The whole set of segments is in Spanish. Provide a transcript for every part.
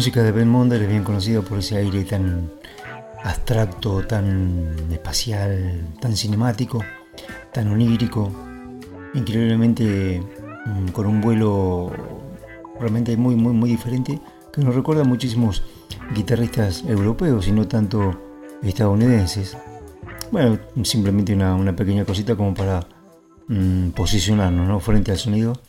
Música de Ben Monder es bien conocida por ese aire tan abstracto, tan espacial, tan cinemático, tan onírico, increíblemente mm, con un vuelo realmente muy, muy, muy diferente, que nos recuerda a muchísimos guitarristas europeos y no tanto estadounidenses. Bueno, simplemente una, pequeña cosita como para mm, posicionarnos frente al sonido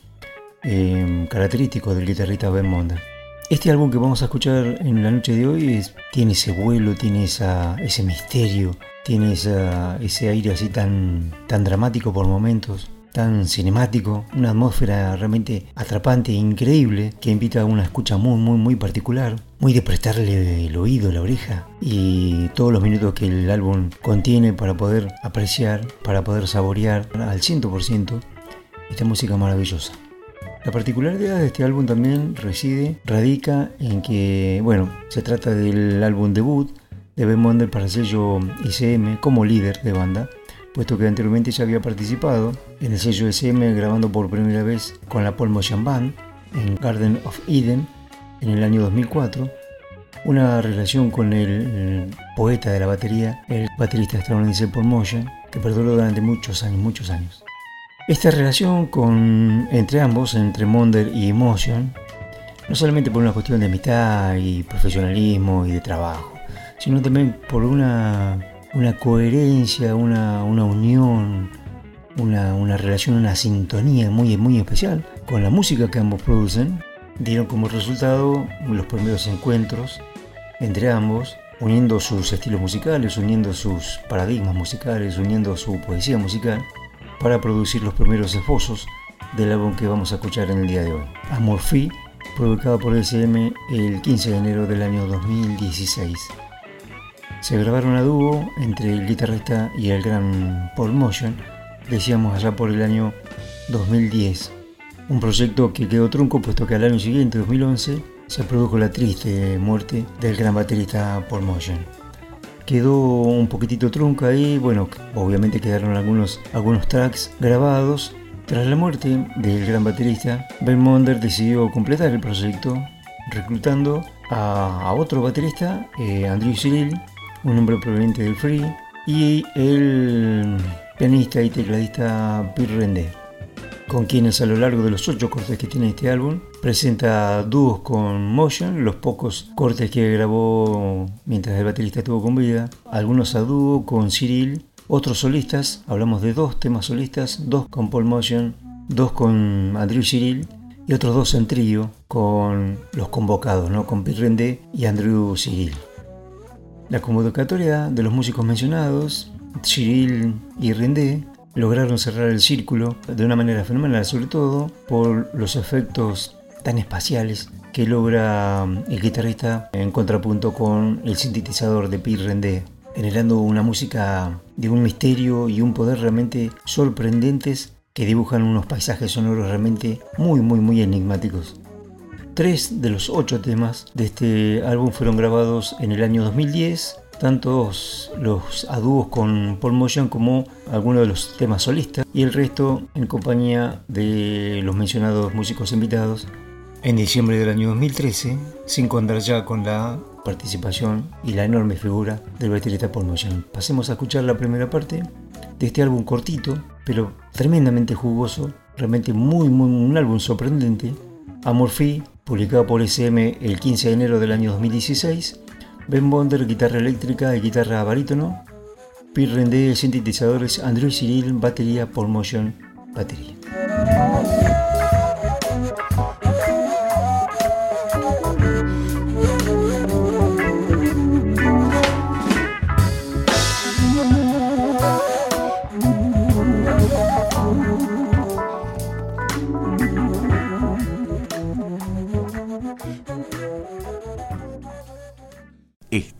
eh, característico del guitarrista Ben Monder. Este álbum que vamos a escuchar en la noche de hoy tiene ese vuelo, tiene ese misterio, tiene ese aire así tan, tan dramático por momentos, tan cinemático, una atmósfera realmente atrapante e increíble que invita a una escucha muy, muy, muy particular, muy de prestarle el oído, la oreja y todos los minutos que el álbum contiene para poder apreciar, para poder saborear al 100% esta música maravillosa. La particularidad de este álbum también reside, radica en que, bueno, se trata del álbum debut de Ben Monder para el sello ICM como líder de banda, puesto que anteriormente ya había participado en el sello ICM grabando por primera vez con la Paul Motion Band en Garden of Eden en el año 2004, una relación con el, poeta de la batería, el baterista estadounidense Paul Motion, que perduró durante muchos años, muchos años. Esta relación entre ambos, entre Monder y Emotion, no solamente por una cuestión de amistad y profesionalismo y de trabajo, sino también por una, una coherencia, una, unión, una, relación, una sintonía muy, muy especial con la música que ambos producen, dieron como resultado los primeros encuentros entre ambos, uniendo sus estilos musicales, uniendo sus paradigmas musicales, uniendo su poesía musical para producir los primeros esbozos del álbum que vamos a escuchar en el día de hoy. Amorphy, publicado por SM el 15 de enero del año 2016. Se grabaron a dúo entre el guitarrista y el gran Paul Motion, decíamos allá por el año 2010. Un proyecto que quedó trunco puesto que al año siguiente, 2011, se produjo la triste muerte del gran baterista Paul Motion quedó un poquitito trunca ahí, bueno, obviamente quedaron algunos, algunos tracks grabados. Tras la muerte del gran baterista, Ben Monder decidió completar el proyecto reclutando a, otro baterista, eh, Andrew Cyril, un hombre proveniente del Free, y el pianista y tecladista Pierre Rendé con quienes a lo largo de los ocho cortes que tiene este álbum presenta dúos con Motion, los pocos cortes que grabó mientras el baterista estuvo con vida, algunos a dúo con Cyril, otros solistas, hablamos de dos temas solistas, dos con Paul Motion, dos con Andrew Cyril y otros dos en trío con los convocados, ¿no? con Pete Rendé y Andrew Cyril. La convocatoria de los músicos mencionados, Cyril y Rendé, lograron cerrar el círculo de una manera fenomenal, sobre todo por los efectos tan espaciales que logra um, el guitarrista en contrapunto con el sintetizador de Pierre Rendé, generando una música de un misterio y un poder realmente sorprendentes que dibujan unos paisajes sonoros realmente muy muy muy enigmáticos. Tres de los ocho temas de este álbum fueron grabados en el año 2010 tanto los a dúos con Paul Motion como algunos de los temas solistas y el resto en compañía de los mencionados músicos invitados En diciembre del año 2013, sin contar ya con la participación y la enorme figura del baterista Paul Moyan. Pasemos a escuchar la primera parte de este álbum cortito, pero tremendamente jugoso, realmente muy, muy un álbum sorprendente. Amorphy, publicado por SM el 15 de enero del año 2016. Ben Bonder, guitarra eléctrica y guitarra barítono. Pierre Rendé, sintetizadores. Andrew Cyril, batería. Paul Motion, batería.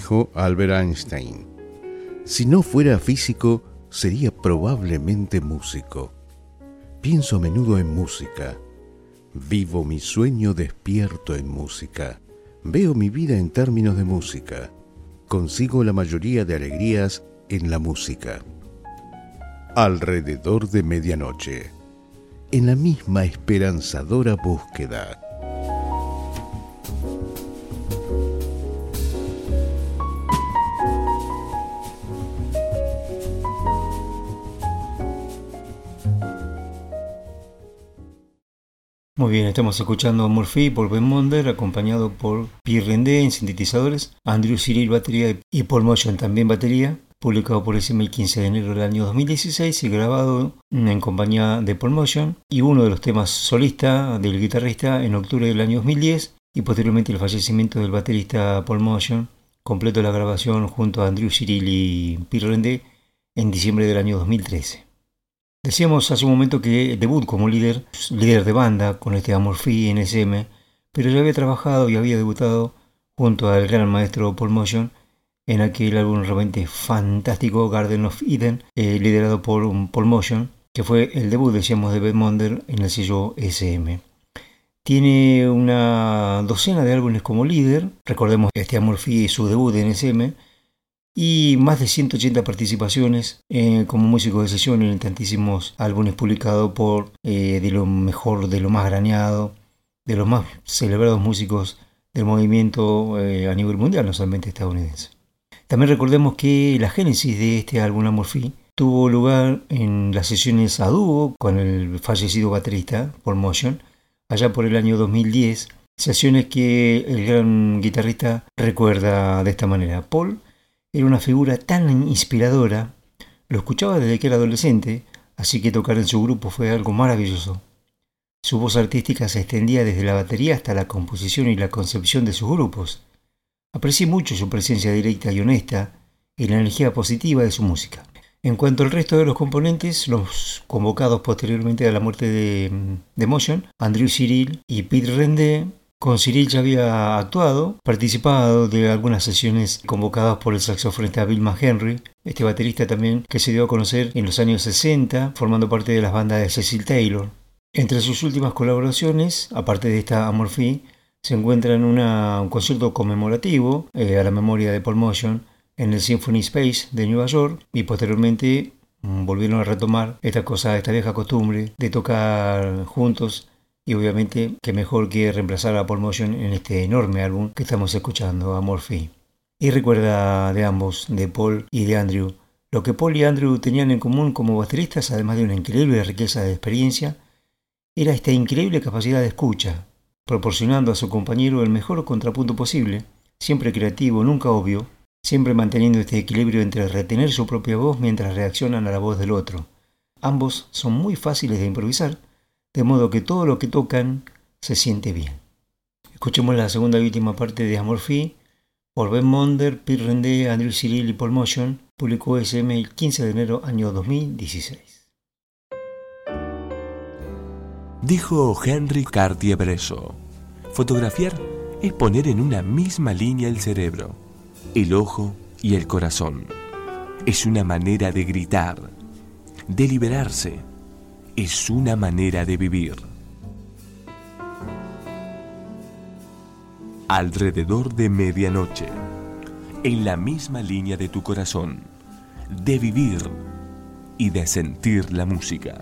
Dijo Albert Einstein. Si no fuera físico, sería probablemente músico. Pienso a menudo en música. Vivo mi sueño despierto en música. Veo mi vida en términos de música. Consigo la mayoría de alegrías en la música. Alrededor de medianoche. En la misma esperanzadora búsqueda Muy estamos escuchando a Murphy por Ben Monder, acompañado por Pierre Rendé en sintetizadores, Andrew Cyril batería y Paul Motion también batería, publicado por SM el 15 de enero del año 2016 y grabado en compañía de Paul Motion, y uno de los temas solista del guitarrista en octubre del año 2010 y posteriormente el fallecimiento del baterista Paul Motion, completo la grabación junto a Andrew Cyril y Pierre Rendé en diciembre del año 2013. Decíamos hace un momento que debut como líder, líder de banda con este Amorphy NSM, pero ya había trabajado y había debutado junto al gran maestro Paul Motion en aquel álbum realmente fantástico Garden of Eden, eh, liderado por Paul Motion, que fue el debut, decíamos, de Monder en el sello SM. Tiene una docena de álbumes como líder, recordemos este Amorphy es su debut en SM, y más de 180 participaciones eh, como músico de sesión en tantísimos álbumes publicados por eh, de lo mejor, de lo más graneado, de los más celebrados músicos del movimiento eh, a nivel mundial, no solamente estadounidense. También recordemos que la génesis de este álbum Amorphy tuvo lugar en las sesiones a dúo con el fallecido baterista Paul Motion, allá por el año 2010, sesiones que el gran guitarrista recuerda de esta manera. Paul era una figura tan inspiradora, lo escuchaba desde que era adolescente, así que tocar en su grupo fue algo maravilloso. Su voz artística se extendía desde la batería hasta la composición y la concepción de sus grupos. Aprecié mucho su presencia directa y honesta y la energía positiva de su música. En cuanto al resto de los componentes, los convocados posteriormente a la muerte de, de Motion, Andrew Cyril y Pete Rende con Cyril ya había actuado, participado de algunas sesiones convocadas por el saxofonista Bill McHenry, este baterista también que se dio a conocer en los años 60, formando parte de las bandas de Cecil Taylor. Entre sus últimas colaboraciones, aparte de esta Amorphy, se encuentra en un concierto conmemorativo eh, a la memoria de Paul Motion en el Symphony Space de Nueva York y posteriormente mm, volvieron a retomar esta cosa, esta vieja costumbre de tocar juntos y obviamente que mejor que reemplazar a Paul Motion en este enorme álbum que estamos escuchando, Amorphy. Y recuerda de ambos, de Paul y de Andrew, lo que Paul y Andrew tenían en común como bateristas, además de una increíble riqueza de experiencia, era esta increíble capacidad de escucha, proporcionando a su compañero el mejor contrapunto posible, siempre creativo, nunca obvio, siempre manteniendo este equilibrio entre retener su propia voz mientras reaccionan a la voz del otro. Ambos son muy fáciles de improvisar, de modo que todo lo que tocan se siente bien. Escuchemos la segunda y última parte de Amorphy por Ben Monder, Pete Rendé, Andrew Cyril y Paul Motion, publicó SM el 15 de enero año 2016. Dijo Henry Cartier-Bresson, fotografiar es poner en una misma línea el cerebro, el ojo y el corazón. Es una manera de gritar, de liberarse, es una manera de vivir. Alrededor de medianoche, en la misma línea de tu corazón, de vivir y de sentir la música.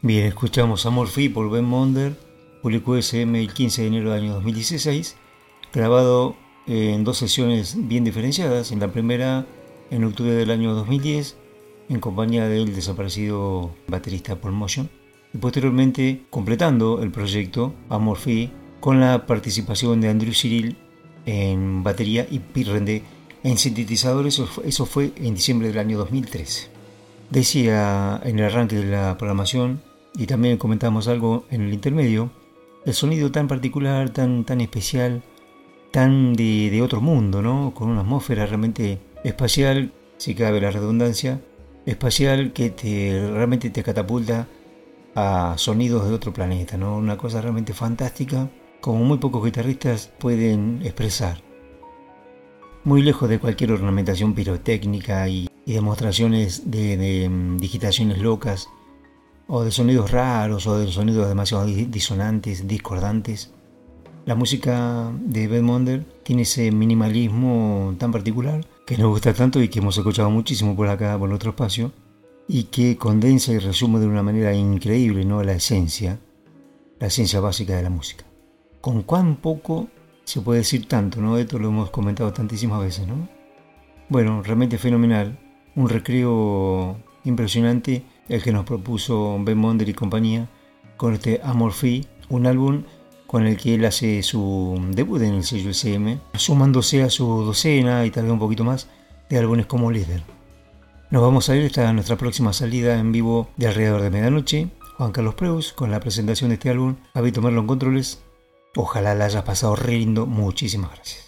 Bien, escuchamos Amorphy por Ben Monder, publicó SM el 15 de enero del año 2016, grabado en dos sesiones bien diferenciadas. En la primera, en octubre del año 2010, en compañía del desaparecido baterista Paul Motion, y posteriormente completando el proyecto Amorphy con la participación de Andrew Cyril en batería y Pete en sintetizadores. Eso fue en diciembre del año 2013. Decía en el arranque de la programación y también comentamos algo en el intermedio, el sonido tan particular, tan, tan especial, tan de, otro mundo, ¿no? Con una atmósfera realmente espacial, si cabe la redundancia, espacial que te, realmente te catapulta a sonidos de otro planeta, ¿no? Una cosa realmente fantástica, como muy pocos guitarristas pueden expresar. Muy lejos de cualquier ornamentación pirotécnica y, demostraciones de, mm, digitaciones locas, o de sonidos raros, o de sonidos demasiado disonantes, discordantes. La música de Ben Monder tiene ese minimalismo tan particular que nos gusta tanto y que hemos escuchado muchísimo por acá, por otro espacio, y que condensa y resume de una manera increíble ¿no? la esencia, la esencia básica de la música. Con cuán poco se puede decir tanto, ¿no? Esto lo hemos comentado tantísimas veces, ¿no? Bueno, realmente fenomenal, un recreo impresionante el que nos propuso Ben Monder y compañía con este Amorphy, un álbum con el que él hace su debut en el sello SM, sumándose a su docena y tal vez un poquito más de álbumes como líder. Nos vamos a ir hasta nuestra próxima salida en vivo de alrededor de medianoche. Juan Carlos Preus con la presentación de este álbum. Habito Merlo en controles. Ojalá la hayas pasado re lindo. Muchísimas gracias.